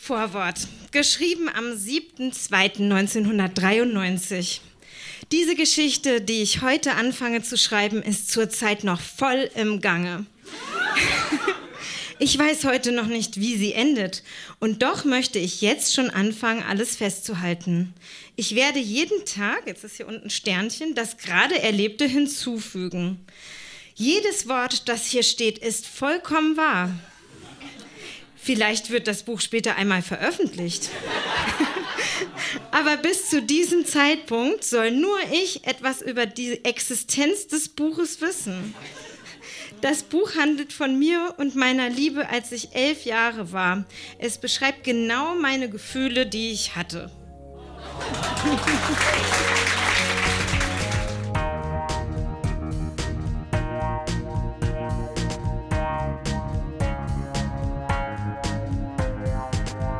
Vorwort. Geschrieben am 7.2.1993. Diese Geschichte, die ich heute anfange zu schreiben, ist zurzeit noch voll im Gange. ich weiß heute noch nicht, wie sie endet. Und doch möchte ich jetzt schon anfangen, alles festzuhalten. Ich werde jeden Tag, jetzt ist hier unten Sternchen, das gerade Erlebte hinzufügen. Jedes Wort, das hier steht, ist vollkommen wahr. Vielleicht wird das Buch später einmal veröffentlicht. Aber bis zu diesem Zeitpunkt soll nur ich etwas über die Existenz des Buches wissen. Das Buch handelt von mir und meiner Liebe, als ich elf Jahre war. Es beschreibt genau meine Gefühle, die ich hatte.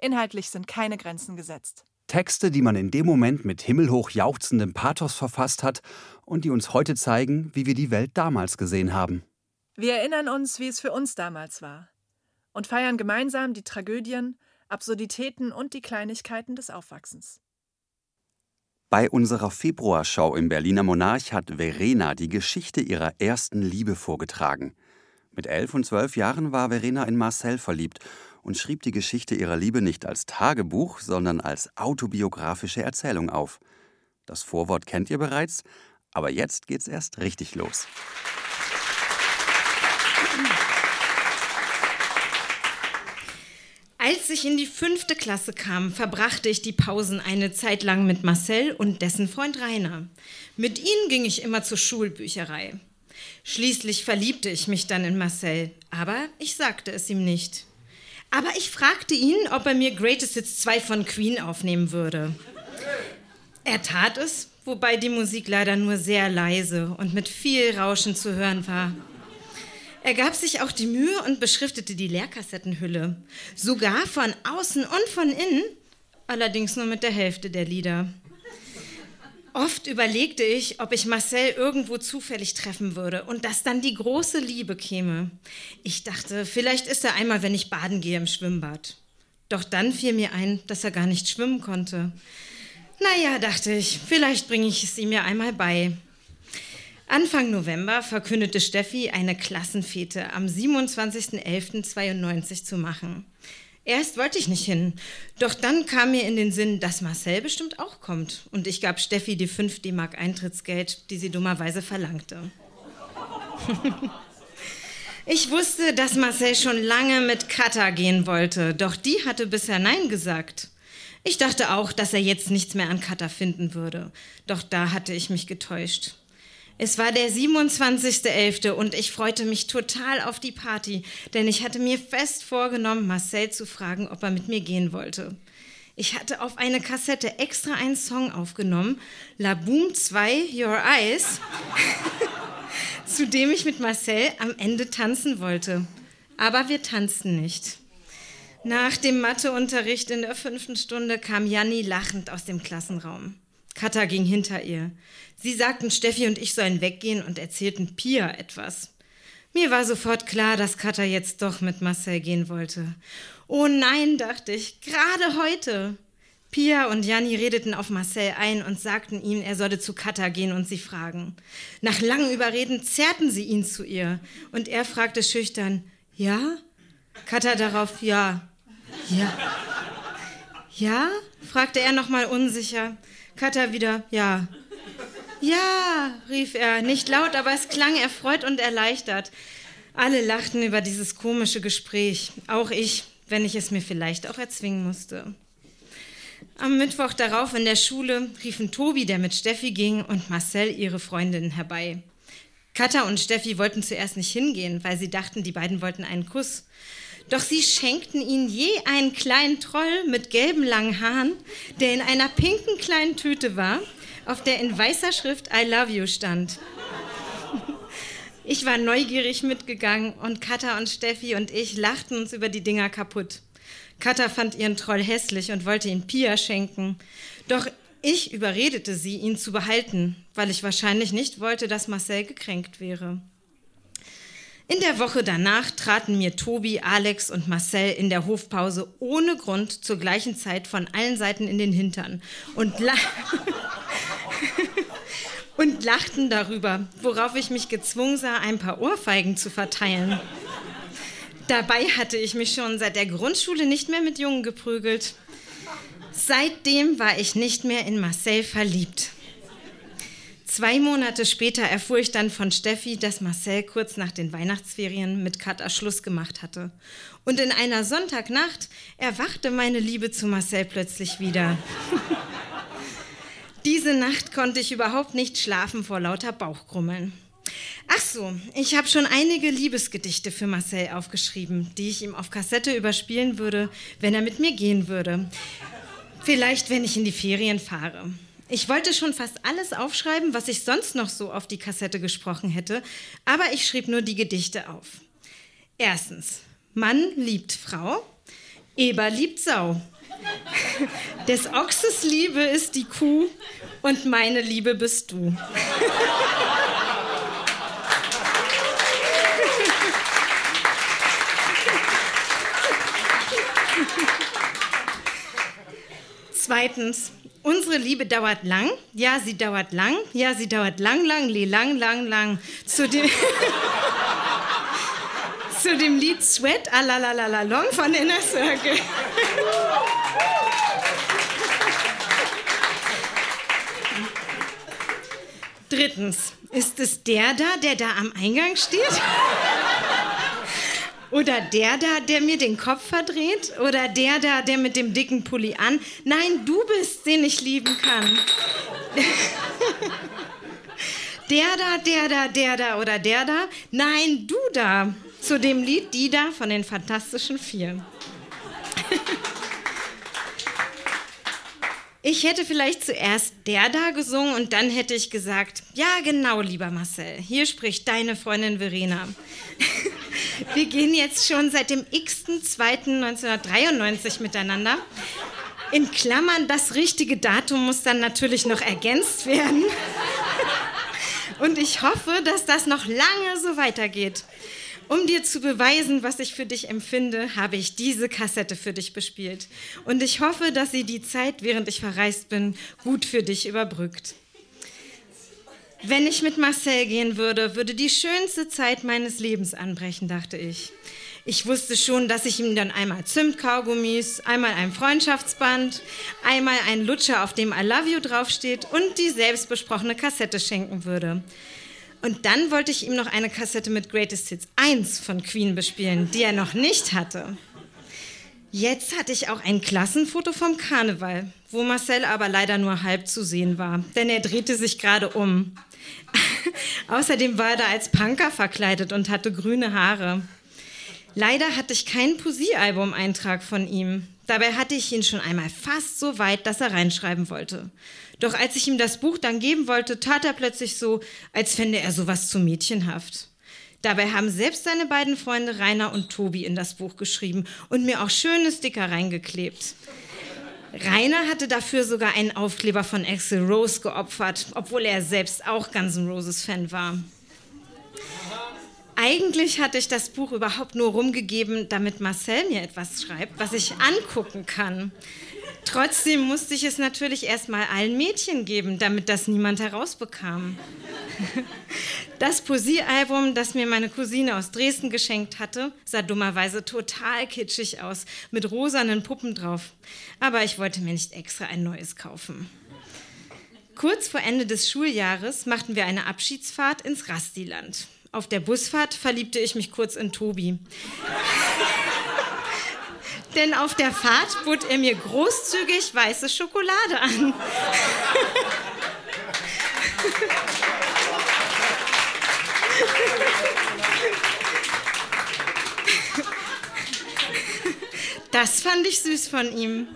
Inhaltlich sind keine Grenzen gesetzt. Texte, die man in dem Moment mit himmelhoch jauchzendem Pathos verfasst hat und die uns heute zeigen, wie wir die Welt damals gesehen haben. Wir erinnern uns, wie es für uns damals war und feiern gemeinsam die Tragödien, Absurditäten und die Kleinigkeiten des Aufwachsens. Bei unserer Februarschau im Berliner Monarch hat Verena die Geschichte ihrer ersten Liebe vorgetragen. Mit elf und zwölf Jahren war Verena in Marcel verliebt und schrieb die Geschichte ihrer Liebe nicht als Tagebuch, sondern als autobiografische Erzählung auf. Das Vorwort kennt ihr bereits, aber jetzt geht's erst richtig los. Als ich in die fünfte Klasse kam, verbrachte ich die Pausen eine Zeit lang mit Marcel und dessen Freund Rainer. Mit ihnen ging ich immer zur Schulbücherei. Schließlich verliebte ich mich dann in Marcel, aber ich sagte es ihm nicht. Aber ich fragte ihn, ob er mir Greatest Hits 2 von Queen aufnehmen würde. Er tat es, wobei die Musik leider nur sehr leise und mit viel Rauschen zu hören war. Er gab sich auch die Mühe und beschriftete die Leerkassettenhülle. Sogar von außen und von innen, allerdings nur mit der Hälfte der Lieder. Oft überlegte ich, ob ich Marcel irgendwo zufällig treffen würde und dass dann die große Liebe käme. Ich dachte, vielleicht ist er einmal, wenn ich baden gehe im Schwimmbad. Doch dann fiel mir ein, dass er gar nicht schwimmen konnte. Naja, dachte ich, vielleicht bringe ich es ihm ja einmal bei. Anfang November verkündete Steffi, eine Klassenfete am 27.11.92 zu machen. Erst wollte ich nicht hin, doch dann kam mir in den Sinn, dass Marcel bestimmt auch kommt. Und ich gab Steffi die 5 D-Mark Eintrittsgeld, die sie dummerweise verlangte. ich wusste, dass Marcel schon lange mit Katha gehen wollte, doch die hatte bisher Nein gesagt. Ich dachte auch, dass er jetzt nichts mehr an Katha finden würde, doch da hatte ich mich getäuscht. Es war der 27.11. und ich freute mich total auf die Party, denn ich hatte mir fest vorgenommen, Marcel zu fragen, ob er mit mir gehen wollte. Ich hatte auf eine Kassette extra einen Song aufgenommen, La Boom 2 Your Eyes, zu dem ich mit Marcel am Ende tanzen wollte. Aber wir tanzten nicht. Nach dem Matheunterricht in der fünften Stunde kam Janni lachend aus dem Klassenraum. Katha ging hinter ihr. Sie sagten, Steffi und ich sollen weggehen und erzählten Pia etwas. Mir war sofort klar, dass Katha jetzt doch mit Marcel gehen wollte. Oh nein, dachte ich, gerade heute. Pia und Janni redeten auf Marcel ein und sagten ihm, er solle zu Katha gehen und sie fragen. Nach langem Überreden zerrten sie ihn zu ihr und er fragte schüchtern, ja? Katha darauf, ja. Ja. Ja? fragte er nochmal unsicher. Katha wieder, ja. Ja, rief er, nicht laut, aber es klang erfreut und erleichtert. Alle lachten über dieses komische Gespräch, auch ich, wenn ich es mir vielleicht auch erzwingen musste. Am Mittwoch darauf in der Schule riefen Tobi, der mit Steffi ging, und Marcel ihre Freundin herbei. Katha und Steffi wollten zuerst nicht hingehen, weil sie dachten, die beiden wollten einen Kuss. Doch sie schenkten ihn je einen kleinen Troll mit gelben langen Haaren, der in einer pinken kleinen Tüte war, auf der in weißer Schrift I love you stand. Ich war neugierig mitgegangen und Katha und Steffi und ich lachten uns über die Dinger kaputt. Katha fand ihren Troll hässlich und wollte ihn Pia schenken. Doch ich überredete sie, ihn zu behalten, weil ich wahrscheinlich nicht wollte, dass Marcel gekränkt wäre. In der Woche danach traten mir Tobi, Alex und Marcel in der Hofpause ohne Grund zur gleichen Zeit von allen Seiten in den Hintern und, la und lachten darüber, worauf ich mich gezwungen sah, ein paar Ohrfeigen zu verteilen. Dabei hatte ich mich schon seit der Grundschule nicht mehr mit Jungen geprügelt. Seitdem war ich nicht mehr in Marcel verliebt. Zwei Monate später erfuhr ich dann von Steffi, dass Marcel kurz nach den Weihnachtsferien mit Katha Schluss gemacht hatte. Und in einer Sonntagnacht erwachte meine Liebe zu Marcel plötzlich wieder. Diese Nacht konnte ich überhaupt nicht schlafen vor lauter Bauchkrummeln. Ach so, ich habe schon einige Liebesgedichte für Marcel aufgeschrieben, die ich ihm auf Kassette überspielen würde, wenn er mit mir gehen würde. Vielleicht, wenn ich in die Ferien fahre. Ich wollte schon fast alles aufschreiben, was ich sonst noch so auf die Kassette gesprochen hätte, aber ich schrieb nur die Gedichte auf. Erstens, Mann liebt Frau, Eber liebt Sau. Des Ochses Liebe ist die Kuh und meine Liebe bist du. Zweitens, unsere Liebe dauert lang. Ja, sie dauert lang. Ja, sie dauert lang, lang, li, lang, lang, lang. Zu dem, zu dem Lied Sweat, a long von Inner Circle. Drittens, ist es der da, der da am Eingang steht? Oder der da, der mir den Kopf verdreht? Oder der da, der mit dem dicken Pulli an? Nein, du bist, den ich lieben kann. der da, der da, der da oder der da? Nein, du da. Zu dem Lied Die da von den Fantastischen Vier. Ich hätte vielleicht zuerst der da gesungen und dann hätte ich gesagt, ja genau, lieber Marcel, hier spricht deine Freundin Verena. Wir gehen jetzt schon seit dem x.2.1993 miteinander. In Klammern, das richtige Datum muss dann natürlich noch ergänzt werden. Und ich hoffe, dass das noch lange so weitergeht. Um dir zu beweisen, was ich für dich empfinde, habe ich diese Kassette für dich bespielt. Und ich hoffe, dass sie die Zeit, während ich verreist bin, gut für dich überbrückt. Wenn ich mit Marcel gehen würde, würde die schönste Zeit meines Lebens anbrechen, dachte ich. Ich wusste schon, dass ich ihm dann einmal Zimtkaugummis, einmal ein Freundschaftsband, einmal einen Lutscher, auf dem I love you draufsteht und die selbstbesprochene Kassette schenken würde. Und dann wollte ich ihm noch eine Kassette mit Greatest Hits 1 von Queen bespielen, die er noch nicht hatte. Jetzt hatte ich auch ein Klassenfoto vom Karneval, wo Marcel aber leider nur halb zu sehen war, denn er drehte sich gerade um. Außerdem war er da als Punker verkleidet und hatte grüne Haare. Leider hatte ich keinen Poesiealbum-Eintrag von ihm. Dabei hatte ich ihn schon einmal fast so weit, dass er reinschreiben wollte. Doch als ich ihm das Buch dann geben wollte, tat er plötzlich so, als fände er sowas zu mädchenhaft. Dabei haben selbst seine beiden Freunde Rainer und Tobi in das Buch geschrieben und mir auch schöne Sticker reingeklebt. Rainer hatte dafür sogar einen Aufkleber von Axel Rose geopfert, obwohl er selbst auch Guns N' Roses Fan war. Eigentlich hatte ich das Buch überhaupt nur rumgegeben, damit Marcel mir etwas schreibt, was ich angucken kann. Trotzdem musste ich es natürlich erstmal allen Mädchen geben, damit das niemand herausbekam. Das Poesiealbum, das mir meine Cousine aus Dresden geschenkt hatte, sah dummerweise total kitschig aus, mit rosanen Puppen drauf. Aber ich wollte mir nicht extra ein neues kaufen. Kurz vor Ende des Schuljahres machten wir eine Abschiedsfahrt ins Rastiland. Auf der Busfahrt verliebte ich mich kurz in Tobi denn auf der Fahrt bot er mir großzügig weiße Schokolade an. Das fand ich süß von ihm.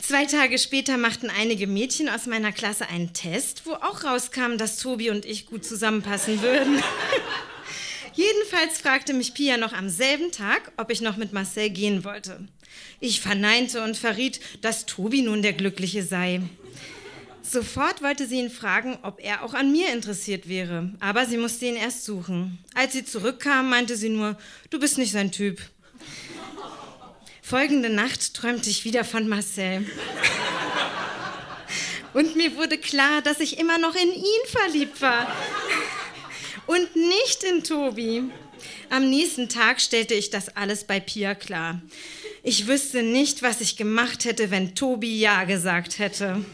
Zwei Tage später machten einige Mädchen aus meiner Klasse einen Test, wo auch rauskam, dass Tobi und ich gut zusammenpassen würden. Jedenfalls fragte mich Pia noch am selben Tag, ob ich noch mit Marcel gehen wollte. Ich verneinte und verriet, dass Tobi nun der Glückliche sei. Sofort wollte sie ihn fragen, ob er auch an mir interessiert wäre, aber sie musste ihn erst suchen. Als sie zurückkam, meinte sie nur, du bist nicht sein Typ. Folgende Nacht träumte ich wieder von Marcel. Und mir wurde klar, dass ich immer noch in ihn verliebt war. Und nicht in Tobi. Am nächsten Tag stellte ich das alles bei Pia klar. Ich wüsste nicht, was ich gemacht hätte, wenn Tobi Ja gesagt hätte.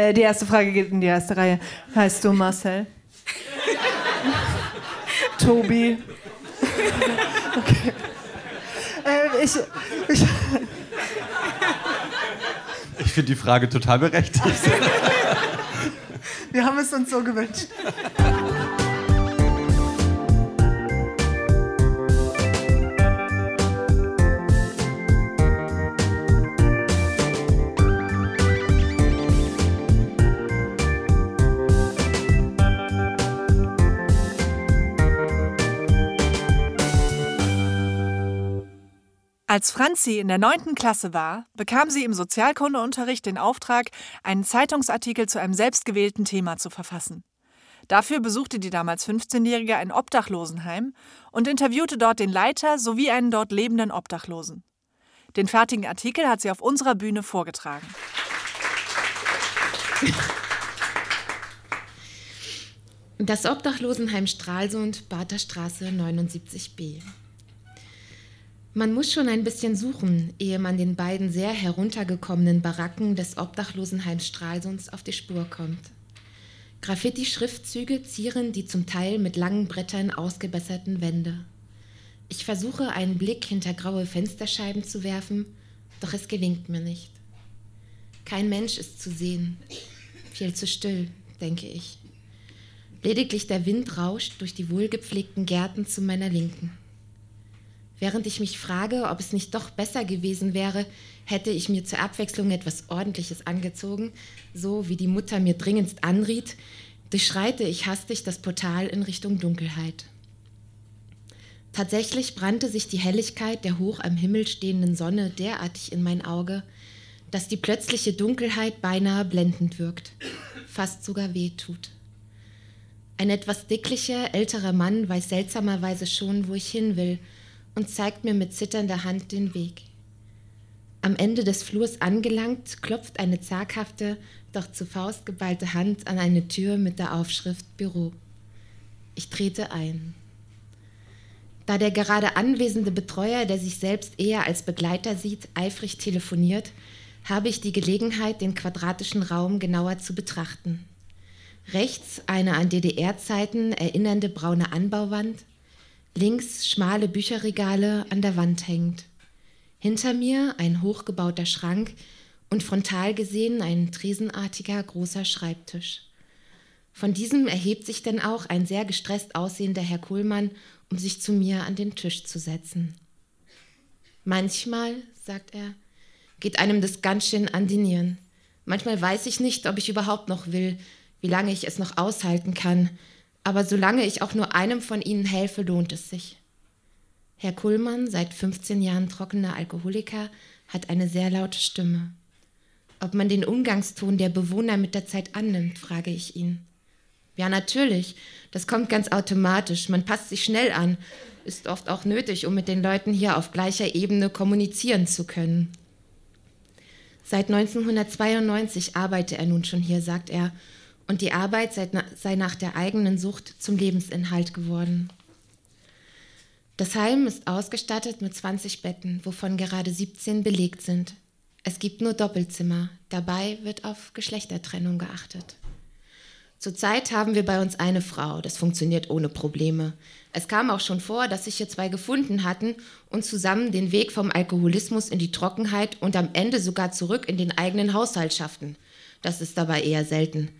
Äh, die erste Frage geht in die erste Reihe. Heißt du Marcel? Tobi? okay. Äh, ich. Ich, ich finde die Frage total berechtigt. Wir haben es uns so gewünscht. Als Franzi in der neunten Klasse war, bekam sie im Sozialkundeunterricht den Auftrag, einen Zeitungsartikel zu einem selbstgewählten Thema zu verfassen. Dafür besuchte die damals 15-Jährige ein Obdachlosenheim und interviewte dort den Leiter sowie einen dort lebenden Obdachlosen. Den fertigen Artikel hat sie auf unserer Bühne vorgetragen. Das Obdachlosenheim Stralsund, Baterstraße 79b. Man muss schon ein bisschen suchen, ehe man den beiden sehr heruntergekommenen Baracken des Obdachlosenheims Stralsunds auf die Spur kommt. Graffiti-Schriftzüge zieren die zum Teil mit langen Brettern ausgebesserten Wände. Ich versuche, einen Blick hinter graue Fensterscheiben zu werfen, doch es gelingt mir nicht. Kein Mensch ist zu sehen. Viel zu still, denke ich. Lediglich der Wind rauscht durch die wohlgepflegten Gärten zu meiner Linken. Während ich mich frage, ob es nicht doch besser gewesen wäre, hätte ich mir zur Abwechslung etwas Ordentliches angezogen, so wie die Mutter mir dringendst anriet, durchschreite ich hastig das Portal in Richtung Dunkelheit. Tatsächlich brannte sich die Helligkeit der hoch am Himmel stehenden Sonne derartig in mein Auge, dass die plötzliche Dunkelheit beinahe blendend wirkt, fast sogar weh tut. Ein etwas dicklicher, älterer Mann weiß seltsamerweise schon, wo ich hin will – und zeigt mir mit zitternder Hand den Weg. Am Ende des Flurs angelangt, klopft eine zaghafte, doch zu Faust geballte Hand an eine Tür mit der Aufschrift Büro. Ich trete ein. Da der gerade anwesende Betreuer, der sich selbst eher als Begleiter sieht, eifrig telefoniert, habe ich die Gelegenheit, den quadratischen Raum genauer zu betrachten. Rechts eine an DDR-Zeiten erinnernde braune Anbauwand, links schmale Bücherregale an der Wand hängt. Hinter mir ein hochgebauter Schrank und frontal gesehen ein tresenartiger großer Schreibtisch. Von diesem erhebt sich dann auch ein sehr gestresst aussehender Herr Kohlmann, um sich zu mir an den Tisch zu setzen. Manchmal, sagt er, geht einem das ganz schön an die Nieren. Manchmal weiß ich nicht, ob ich überhaupt noch will, wie lange ich es noch aushalten kann, aber solange ich auch nur einem von ihnen helfe, lohnt es sich. Herr Kuhlmann, seit 15 Jahren trockener Alkoholiker, hat eine sehr laute Stimme. Ob man den Umgangston der Bewohner mit der Zeit annimmt, frage ich ihn. Ja, natürlich. Das kommt ganz automatisch. Man passt sich schnell an. Ist oft auch nötig, um mit den Leuten hier auf gleicher Ebene kommunizieren zu können. Seit 1992 arbeite er nun schon hier, sagt er, und die Arbeit sei nach der eigenen Sucht zum Lebensinhalt geworden. Das Heim ist ausgestattet mit 20 Betten, wovon gerade 17 belegt sind. Es gibt nur Doppelzimmer, dabei wird auf Geschlechtertrennung geachtet. Zurzeit haben wir bei uns eine Frau, das funktioniert ohne Probleme. Es kam auch schon vor, dass sich hier zwei gefunden hatten und zusammen den Weg vom Alkoholismus in die Trockenheit und am Ende sogar zurück in den eigenen Haushalt schafften. Das ist dabei eher selten.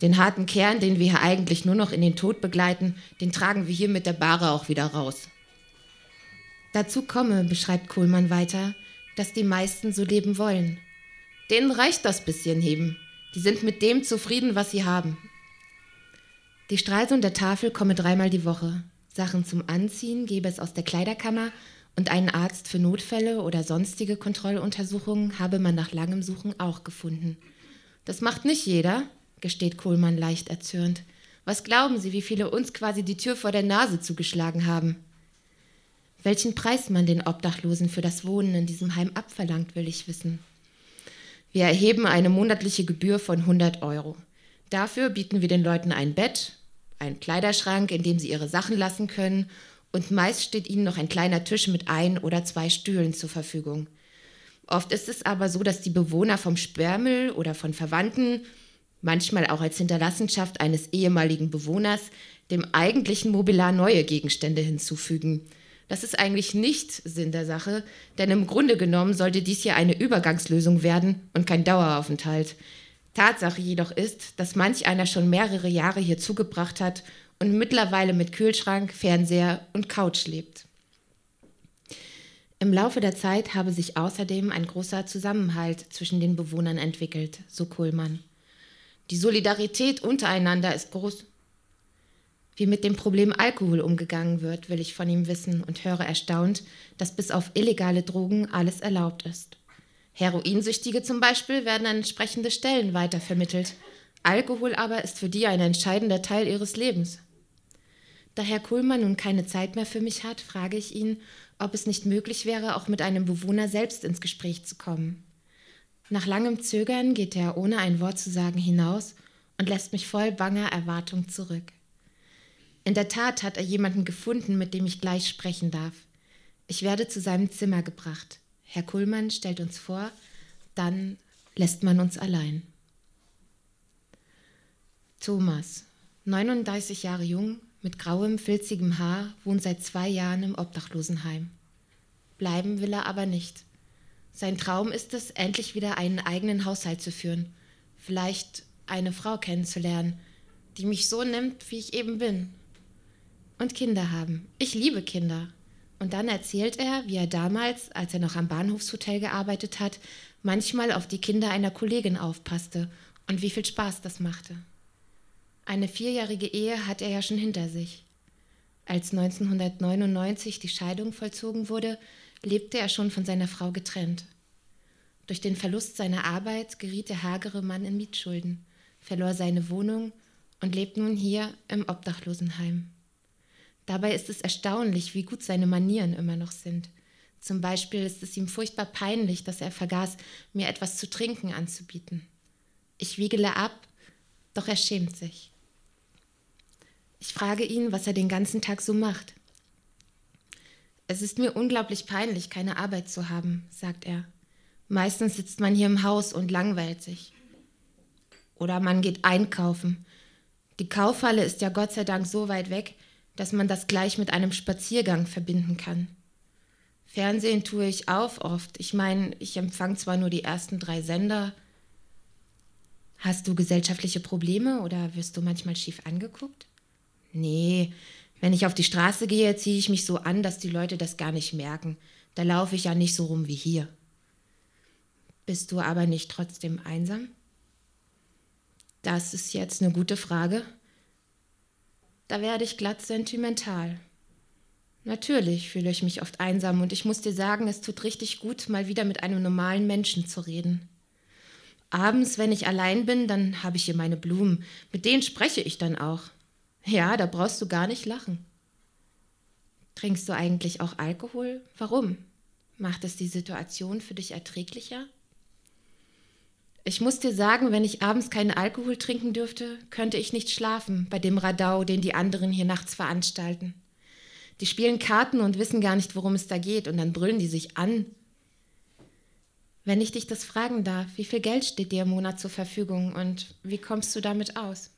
Den harten Kern, den wir hier eigentlich nur noch in den Tod begleiten, den tragen wir hier mit der Bahre auch wieder raus. Dazu komme, beschreibt Kohlmann weiter, dass die meisten so leben wollen. Denen reicht das bisschen Heben. Die sind mit dem zufrieden, was sie haben. Die Stralsund der Tafel komme dreimal die Woche. Sachen zum Anziehen gebe es aus der Kleiderkammer und einen Arzt für Notfälle oder sonstige Kontrolluntersuchungen habe man nach langem Suchen auch gefunden. Das macht nicht jeder, gesteht Kohlmann leicht erzürnt. Was glauben Sie, wie viele uns quasi die Tür vor der Nase zugeschlagen haben? Welchen Preis man den Obdachlosen für das Wohnen in diesem Heim abverlangt, will ich wissen. Wir erheben eine monatliche Gebühr von 100 Euro. Dafür bieten wir den Leuten ein Bett, einen Kleiderschrank, in dem sie ihre Sachen lassen können, und meist steht ihnen noch ein kleiner Tisch mit ein oder zwei Stühlen zur Verfügung. Oft ist es aber so, dass die Bewohner vom Sperrmüll oder von Verwandten, manchmal auch als Hinterlassenschaft eines ehemaligen Bewohners, dem eigentlichen Mobiliar neue Gegenstände hinzufügen. Das ist eigentlich nicht Sinn der Sache, denn im Grunde genommen sollte dies hier eine Übergangslösung werden und kein Daueraufenthalt. Tatsache jedoch ist, dass manch einer schon mehrere Jahre hier zugebracht hat und mittlerweile mit Kühlschrank, Fernseher und Couch lebt. Im Laufe der Zeit habe sich außerdem ein großer Zusammenhalt zwischen den Bewohnern entwickelt, so Kohlmann. Die Solidarität untereinander ist groß. Wie mit dem Problem Alkohol umgegangen wird, will ich von ihm wissen und höre erstaunt, dass bis auf illegale Drogen alles erlaubt ist. Heroinsüchtige zum Beispiel werden an entsprechende Stellen weitervermittelt. Alkohol aber ist für die ein entscheidender Teil ihres Lebens. Da Herr Kuhlmann nun keine Zeit mehr für mich hat, frage ich ihn, ob es nicht möglich wäre, auch mit einem Bewohner selbst ins Gespräch zu kommen. Nach langem Zögern geht er ohne ein Wort zu sagen hinaus und lässt mich voll banger Erwartung zurück. In der Tat hat er jemanden gefunden, mit dem ich gleich sprechen darf. Ich werde zu seinem Zimmer gebracht. Herr Kuhlmann stellt uns vor, dann lässt man uns allein. Thomas, 39 Jahre jung, mit grauem, filzigem Haar, wohnt seit zwei Jahren im Obdachlosenheim. Bleiben will er aber nicht. Sein Traum ist es, endlich wieder einen eigenen Haushalt zu führen, vielleicht eine Frau kennenzulernen, die mich so nimmt, wie ich eben bin. Und Kinder haben. Ich liebe Kinder. Und dann erzählt er, wie er damals, als er noch am Bahnhofshotel gearbeitet hat, manchmal auf die Kinder einer Kollegin aufpasste und wie viel Spaß das machte. Eine vierjährige Ehe hat er ja schon hinter sich. Als 1999 die Scheidung vollzogen wurde, lebte er schon von seiner Frau getrennt. Durch den Verlust seiner Arbeit geriet der hagere Mann in Mietschulden, verlor seine Wohnung und lebt nun hier im Obdachlosenheim. Dabei ist es erstaunlich, wie gut seine Manieren immer noch sind. Zum Beispiel ist es ihm furchtbar peinlich, dass er vergaß, mir etwas zu trinken anzubieten. Ich wiegele ab, doch er schämt sich. Ich frage ihn, was er den ganzen Tag so macht. Es ist mir unglaublich peinlich, keine Arbeit zu haben, sagt er. Meistens sitzt man hier im Haus und langweilt sich. Oder man geht einkaufen. Die Kaufhalle ist ja Gott sei Dank so weit weg, dass man das gleich mit einem Spaziergang verbinden kann. Fernsehen tue ich auch oft. Ich meine, ich empfange zwar nur die ersten drei Sender. Hast du gesellschaftliche Probleme oder wirst du manchmal schief angeguckt? Nee, wenn ich auf die Straße gehe, ziehe ich mich so an, dass die Leute das gar nicht merken. Da laufe ich ja nicht so rum wie hier. Bist du aber nicht trotzdem einsam? Das ist jetzt eine gute Frage. Da werde ich glatt sentimental. Natürlich fühle ich mich oft einsam und ich muss dir sagen, es tut richtig gut, mal wieder mit einem normalen Menschen zu reden. Abends, wenn ich allein bin, dann habe ich hier meine Blumen. Mit denen spreche ich dann auch. Ja, da brauchst du gar nicht lachen. Trinkst du eigentlich auch Alkohol? Warum? Macht es die Situation für dich erträglicher? Ich muss dir sagen, wenn ich abends keinen Alkohol trinken dürfte, könnte ich nicht schlafen bei dem Radau, den die anderen hier nachts veranstalten. Die spielen Karten und wissen gar nicht, worum es da geht, und dann brüllen die sich an. Wenn ich dich das fragen darf, wie viel Geld steht dir im Monat zur Verfügung und wie kommst du damit aus?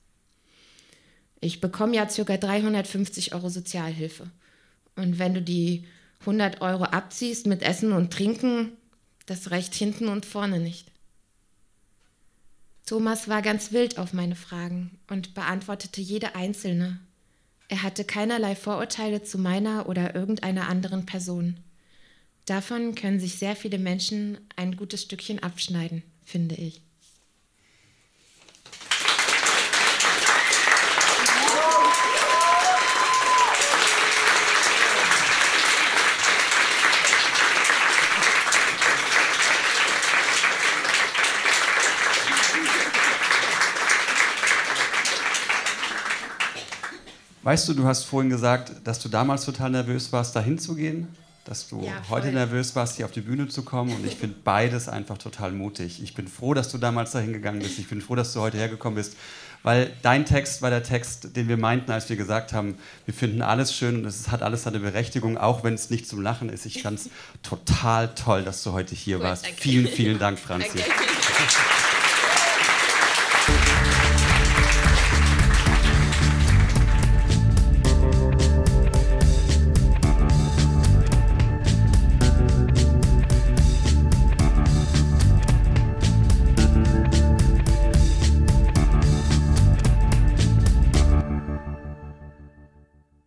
Ich bekomme ja ca. 350 Euro Sozialhilfe. Und wenn du die 100 Euro abziehst mit Essen und Trinken, das reicht hinten und vorne nicht. Thomas war ganz wild auf meine Fragen und beantwortete jede einzelne. Er hatte keinerlei Vorurteile zu meiner oder irgendeiner anderen Person. Davon können sich sehr viele Menschen ein gutes Stückchen abschneiden, finde ich. Weißt du, du hast vorhin gesagt, dass du damals total nervös warst, da hinzugehen, dass du ja, heute nervös warst, hier auf die Bühne zu kommen. Und ich finde beides einfach total mutig. Ich bin froh, dass du damals dahin gegangen bist. Ich bin froh, dass du heute hergekommen bist, weil dein Text war der Text, den wir meinten, als wir gesagt haben, wir finden alles schön und es hat alles seine Berechtigung, auch wenn es nicht zum Lachen ist. Ich fand es total toll, dass du heute hier cool, warst. Danke. Vielen, vielen Dank, Franzi. Danke.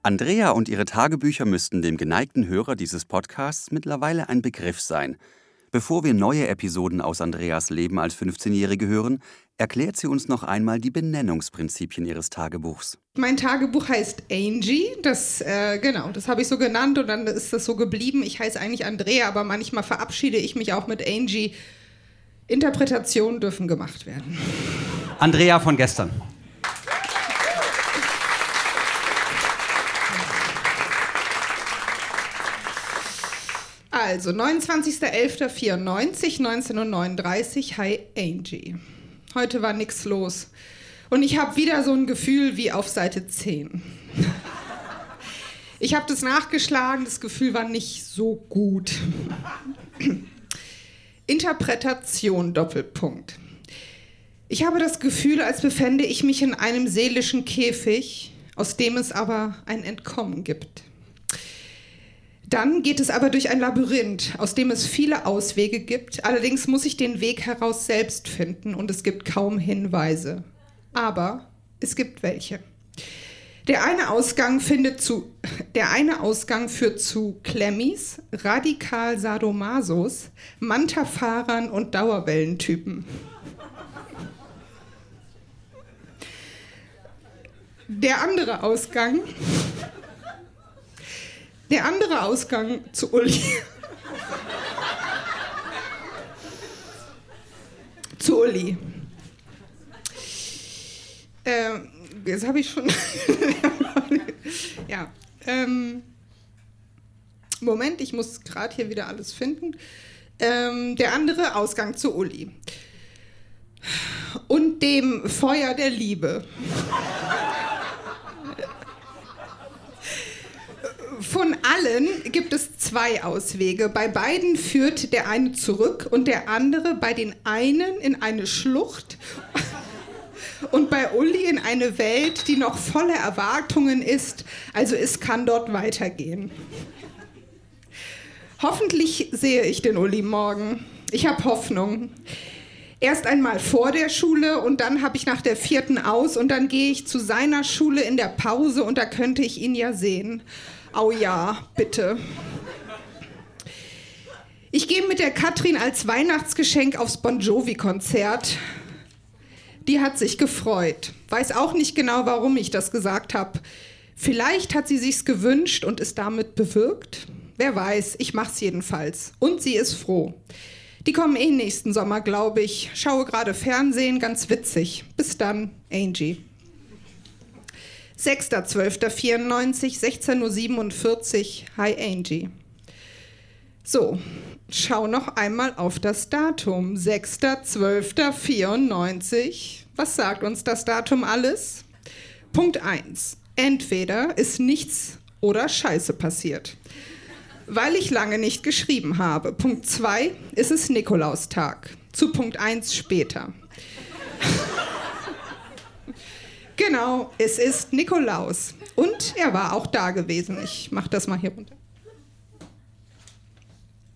Andrea und ihre Tagebücher müssten dem geneigten Hörer dieses Podcasts mittlerweile ein Begriff sein. Bevor wir neue Episoden aus Andreas Leben als 15-Jährige hören, erklärt sie uns noch einmal die Benennungsprinzipien ihres Tagebuchs. Mein Tagebuch heißt Angie, das äh, genau, das habe ich so genannt und dann ist das so geblieben. Ich heiße eigentlich Andrea, aber manchmal verabschiede ich mich auch mit Angie. Interpretationen dürfen gemacht werden. Andrea von gestern. Also, 29.11.94, 1939, Hi Angie. Heute war nichts los. Und ich habe wieder so ein Gefühl wie auf Seite 10. Ich habe das nachgeschlagen, das Gefühl war nicht so gut. Interpretation Doppelpunkt. Ich habe das Gefühl, als befände ich mich in einem seelischen Käfig, aus dem es aber ein Entkommen gibt. Dann geht es aber durch ein Labyrinth, aus dem es viele Auswege gibt. Allerdings muss ich den Weg heraus selbst finden und es gibt kaum Hinweise. Aber es gibt welche. Der eine Ausgang findet zu, der eine Ausgang führt zu Klemmis, radikal Sadomasos, Manta-Fahrern und Dauerwellentypen. Der andere Ausgang der andere Ausgang zu Uli. zu Uli. Ähm, jetzt habe ich schon. ja. Ähm, Moment, ich muss gerade hier wieder alles finden. Ähm, der andere Ausgang zu Uli. Und dem Feuer der Liebe. Von allen gibt es zwei Auswege. Bei beiden führt der eine zurück und der andere bei den einen in eine Schlucht und bei Uli in eine Welt, die noch voller Erwartungen ist. Also es kann dort weitergehen. Hoffentlich sehe ich den Uli morgen. Ich habe Hoffnung. Erst einmal vor der Schule und dann habe ich nach der vierten aus und dann gehe ich zu seiner Schule in der Pause und da könnte ich ihn ja sehen. Oh ja, bitte. Ich gehe mit der Katrin als Weihnachtsgeschenk aufs Bon Jovi-Konzert. Die hat sich gefreut. Weiß auch nicht genau, warum ich das gesagt habe. Vielleicht hat sie sich's gewünscht und es damit bewirkt. Wer weiß, ich mach's jedenfalls. Und sie ist froh. Die kommen eh nächsten Sommer, glaube ich. Schaue gerade Fernsehen, ganz witzig. Bis dann, Angie. 6.12.94, 16.47 Uhr. Hi Angie. So, schau noch einmal auf das Datum. 6.12.94. Was sagt uns das Datum alles? Punkt 1. Entweder ist nichts oder Scheiße passiert. Weil ich lange nicht geschrieben habe. Punkt 2 ist es Nikolaustag. Zu Punkt 1 später. Genau, es ist Nikolaus. Und er war auch da gewesen. Ich mach das mal hier runter.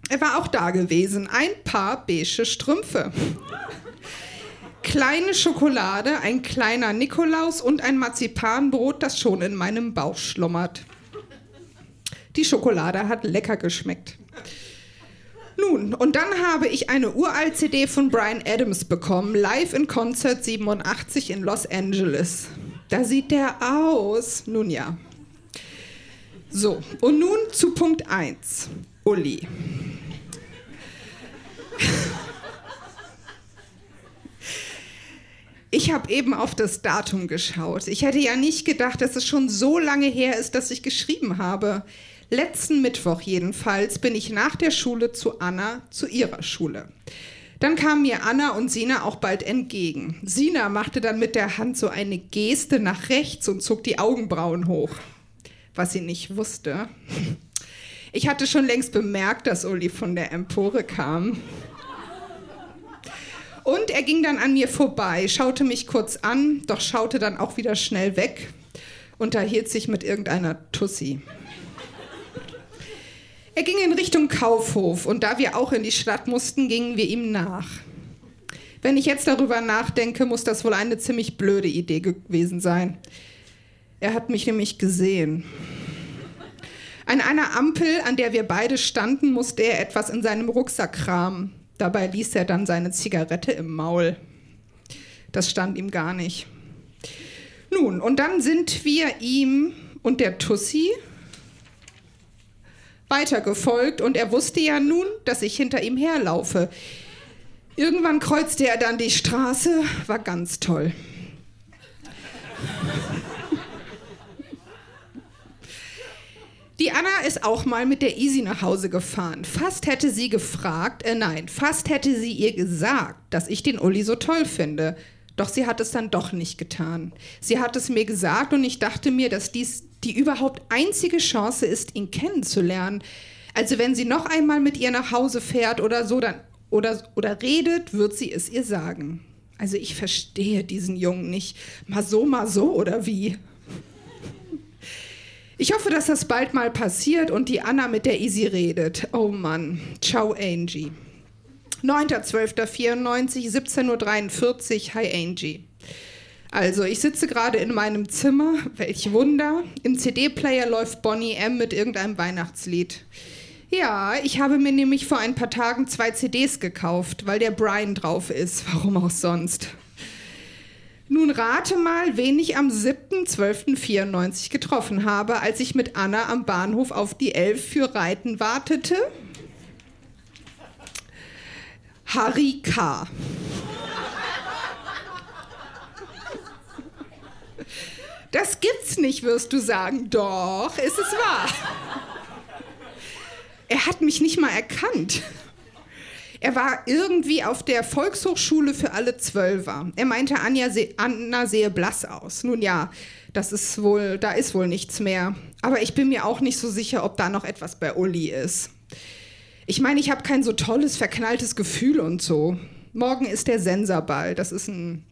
Er war auch da gewesen. Ein paar beige Strümpfe. Kleine Schokolade, ein kleiner Nikolaus und ein Marzipanbrot, das schon in meinem Bauch schlummert. Die Schokolade hat lecker geschmeckt. Nun, und dann habe ich eine uralt CD von Brian Adams bekommen, live in Concert 87 in Los Angeles. Da sieht der aus. Nun ja. So, und nun zu Punkt 1. Uli. Ich habe eben auf das Datum geschaut. Ich hätte ja nicht gedacht, dass es schon so lange her ist, dass ich geschrieben habe. Letzten Mittwoch jedenfalls bin ich nach der Schule zu Anna, zu ihrer Schule. Dann kamen mir Anna und Sina auch bald entgegen. Sina machte dann mit der Hand so eine Geste nach rechts und zog die Augenbrauen hoch. Was sie nicht wusste. Ich hatte schon längst bemerkt, dass Uli von der Empore kam. Und er ging dann an mir vorbei, schaute mich kurz an, doch schaute dann auch wieder schnell weg, unterhielt sich mit irgendeiner Tussi. Er ging in Richtung Kaufhof und da wir auch in die Stadt mussten, gingen wir ihm nach. Wenn ich jetzt darüber nachdenke, muss das wohl eine ziemlich blöde Idee gewesen sein. Er hat mich nämlich gesehen. An einer Ampel, an der wir beide standen, musste er etwas in seinem Rucksack kramen. Dabei ließ er dann seine Zigarette im Maul. Das stand ihm gar nicht. Nun, und dann sind wir ihm und der Tussi weitergefolgt und er wusste ja nun, dass ich hinter ihm herlaufe. Irgendwann kreuzte er dann die Straße, war ganz toll. Die Anna ist auch mal mit der Easy nach Hause gefahren. Fast hätte sie gefragt, äh nein, fast hätte sie ihr gesagt, dass ich den Uli so toll finde. Doch sie hat es dann doch nicht getan. Sie hat es mir gesagt und ich dachte mir, dass dies die überhaupt einzige Chance ist, ihn kennenzulernen. Also wenn sie noch einmal mit ihr nach Hause fährt oder so, dann oder, oder redet, wird sie es ihr sagen. Also ich verstehe diesen Jungen nicht. Mal so, mal so oder wie? Ich hoffe, dass das bald mal passiert und die Anna mit der Easy redet. Oh Mann. Ciao, Angie. 9.12.94, 17.43 Uhr. Hi, Angie. Also, ich sitze gerade in meinem Zimmer, welch Wunder. Im CD-Player läuft Bonnie M mit irgendeinem Weihnachtslied. Ja, ich habe mir nämlich vor ein paar Tagen zwei CDs gekauft, weil der Brian drauf ist. Warum auch sonst? Nun rate mal, wen ich am 7.12.94 getroffen habe, als ich mit Anna am Bahnhof auf die Elf für Reiten wartete. Harry K. Das gibt's nicht, wirst du sagen. Doch, ist es wahr. Er hat mich nicht mal erkannt. Er war irgendwie auf der Volkshochschule für alle Zwölfer. Er meinte, Anja se Anna sehe blass aus. Nun ja, das ist wohl, da ist wohl nichts mehr. Aber ich bin mir auch nicht so sicher, ob da noch etwas bei Uli ist. Ich meine, ich habe kein so tolles, verknalltes Gefühl und so. Morgen ist der Sensorball. Das ist ein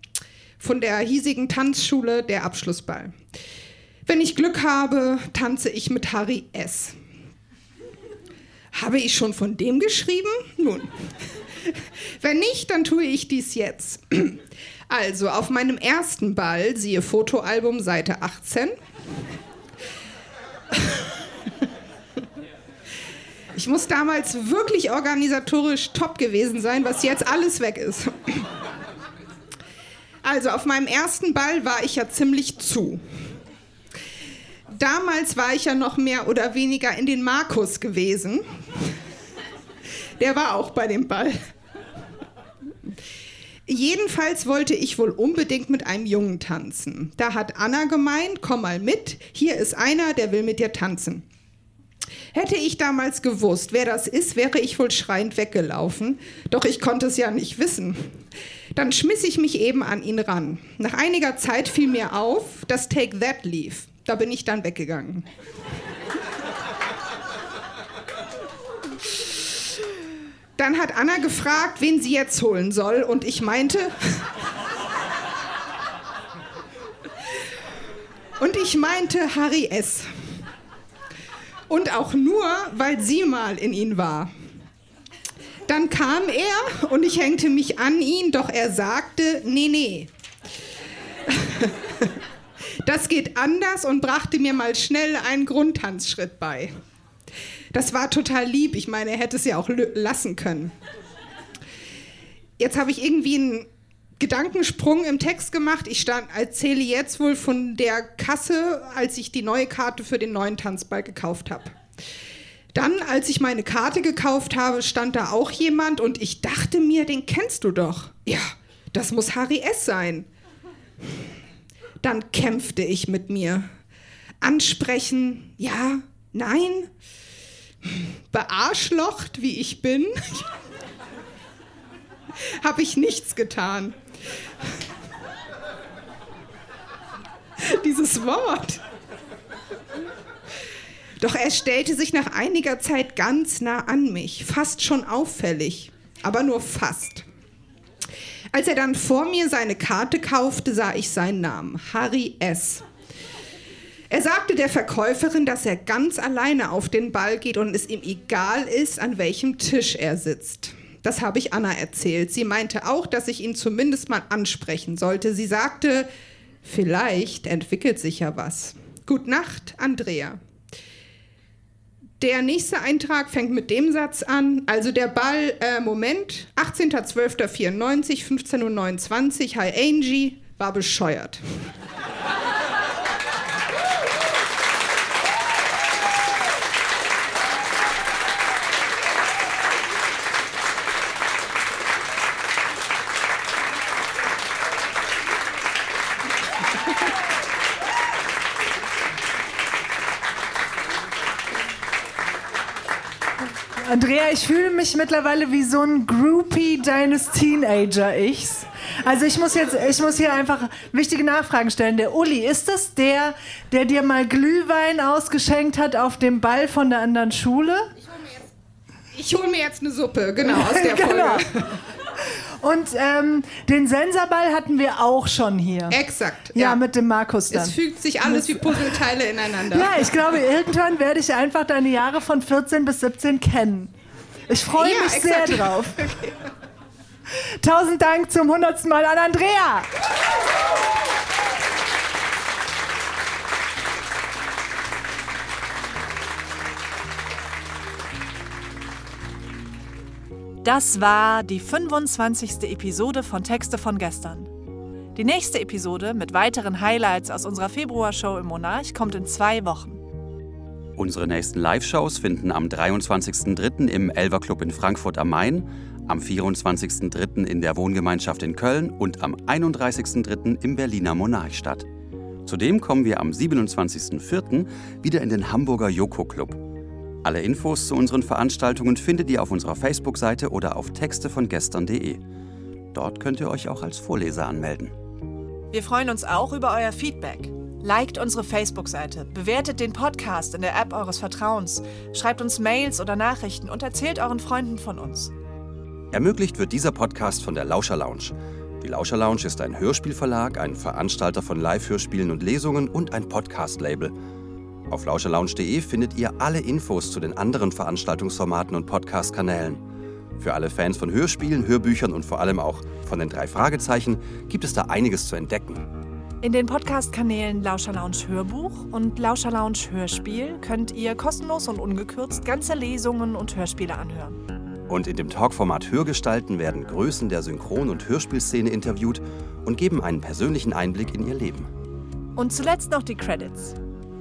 von der hiesigen Tanzschule der Abschlussball. Wenn ich Glück habe, tanze ich mit Harry S. Habe ich schon von dem geschrieben? Nun. Wenn nicht, dann tue ich dies jetzt. Also, auf meinem ersten Ball, siehe Fotoalbum, Seite 18. Ich muss damals wirklich organisatorisch top gewesen sein, was jetzt alles weg ist. Also auf meinem ersten Ball war ich ja ziemlich zu. Damals war ich ja noch mehr oder weniger in den Markus gewesen. Der war auch bei dem Ball. Jedenfalls wollte ich wohl unbedingt mit einem Jungen tanzen. Da hat Anna gemeint, komm mal mit, hier ist einer, der will mit dir tanzen. Hätte ich damals gewusst, wer das ist, wäre ich wohl schreiend weggelaufen. Doch ich konnte es ja nicht wissen. Dann schmiss ich mich eben an ihn ran. Nach einiger Zeit fiel mir auf, dass Take That lief. Da bin ich dann weggegangen. Dann hat Anna gefragt, wen sie jetzt holen soll, und ich meinte. Und ich meinte Harry S. Und auch nur, weil sie mal in ihn war. Dann kam er und ich hängte mich an ihn, doch er sagte, nee, nee. Das geht anders und brachte mir mal schnell einen Grundtanzschritt bei. Das war total lieb. Ich meine, er hätte es ja auch lassen können. Jetzt habe ich irgendwie einen Gedankensprung im Text gemacht. Ich stand, erzähle jetzt wohl von der Kasse, als ich die neue Karte für den neuen Tanzball gekauft habe. Dann, als ich meine Karte gekauft habe, stand da auch jemand und ich dachte mir, den kennst du doch. Ja, das muss Harry S. sein. Dann kämpfte ich mit mir. Ansprechen, ja, nein. Bearschlocht, wie ich bin, habe ich nichts getan. Dieses Wort. Doch er stellte sich nach einiger Zeit ganz nah an mich, fast schon auffällig, aber nur fast. Als er dann vor mir seine Karte kaufte, sah ich seinen Namen, Harry S. Er sagte der Verkäuferin, dass er ganz alleine auf den Ball geht und es ihm egal ist, an welchem Tisch er sitzt. Das habe ich Anna erzählt. Sie meinte auch, dass ich ihn zumindest mal ansprechen sollte. Sie sagte, vielleicht entwickelt sich ja was. Gut Nacht, Andrea. Der nächste Eintrag fängt mit dem Satz an. Also der Ball, äh, Moment, 18.12.94, 15.29 Uhr, Hi Angie, war bescheuert. Andrea, ich fühle mich mittlerweile wie so ein Groupie deines Teenager-Ichs. Also ich muss jetzt, ich muss hier einfach wichtige Nachfragen stellen. Der Uli, ist das der, der dir mal Glühwein ausgeschenkt hat auf dem Ball von der anderen Schule? Ich hole mir jetzt eine Suppe, genau, aus der genau. Und ähm, den Sensorball hatten wir auch schon hier. Exakt. Ja, ja, mit dem Markus dann. Es fügt sich alles wie Puzzleteile ineinander. Ja, ich glaube, irgendwann werde ich einfach deine Jahre von 14 bis 17 kennen. Ich freue ja, mich exakt. sehr drauf. Okay. Tausend Dank zum hundertsten Mal an Andrea. Das war die 25. Episode von Texte von gestern. Die nächste Episode mit weiteren Highlights aus unserer Februarshow im Monarch kommt in zwei Wochen. Unsere nächsten Live-Shows finden am 23.03. im Elver Club in Frankfurt am Main, am 24.03. in der Wohngemeinschaft in Köln und am 31.03. im Berliner Monarch statt. Zudem kommen wir am 27.04. wieder in den Hamburger Joko Club. Alle Infos zu unseren Veranstaltungen findet ihr auf unserer Facebook-Seite oder auf textevongestern.de. Dort könnt ihr euch auch als Vorleser anmelden. Wir freuen uns auch über euer Feedback. Liked unsere Facebook-Seite, bewertet den Podcast in der App eures Vertrauens, schreibt uns Mails oder Nachrichten und erzählt euren Freunden von uns. Ermöglicht wird dieser Podcast von der Lauscher Lounge. Die Lauscher Lounge ist ein Hörspielverlag, ein Veranstalter von Live-Hörspielen und Lesungen und ein Podcast-Label. Auf lauscherlounge.de findet ihr alle Infos zu den anderen Veranstaltungsformaten und Podcast-Kanälen. Für alle Fans von Hörspielen, Hörbüchern und vor allem auch von den drei Fragezeichen gibt es da einiges zu entdecken. In den Podcast-Kanälen Lauscher Lounge Hörbuch und Lauscher Lounge Hörspiel könnt ihr kostenlos und ungekürzt ganze Lesungen und Hörspiele anhören. Und in dem Talkformat Hörgestalten werden Größen der Synchron- und Hörspielszene interviewt und geben einen persönlichen Einblick in ihr Leben. Und zuletzt noch die Credits.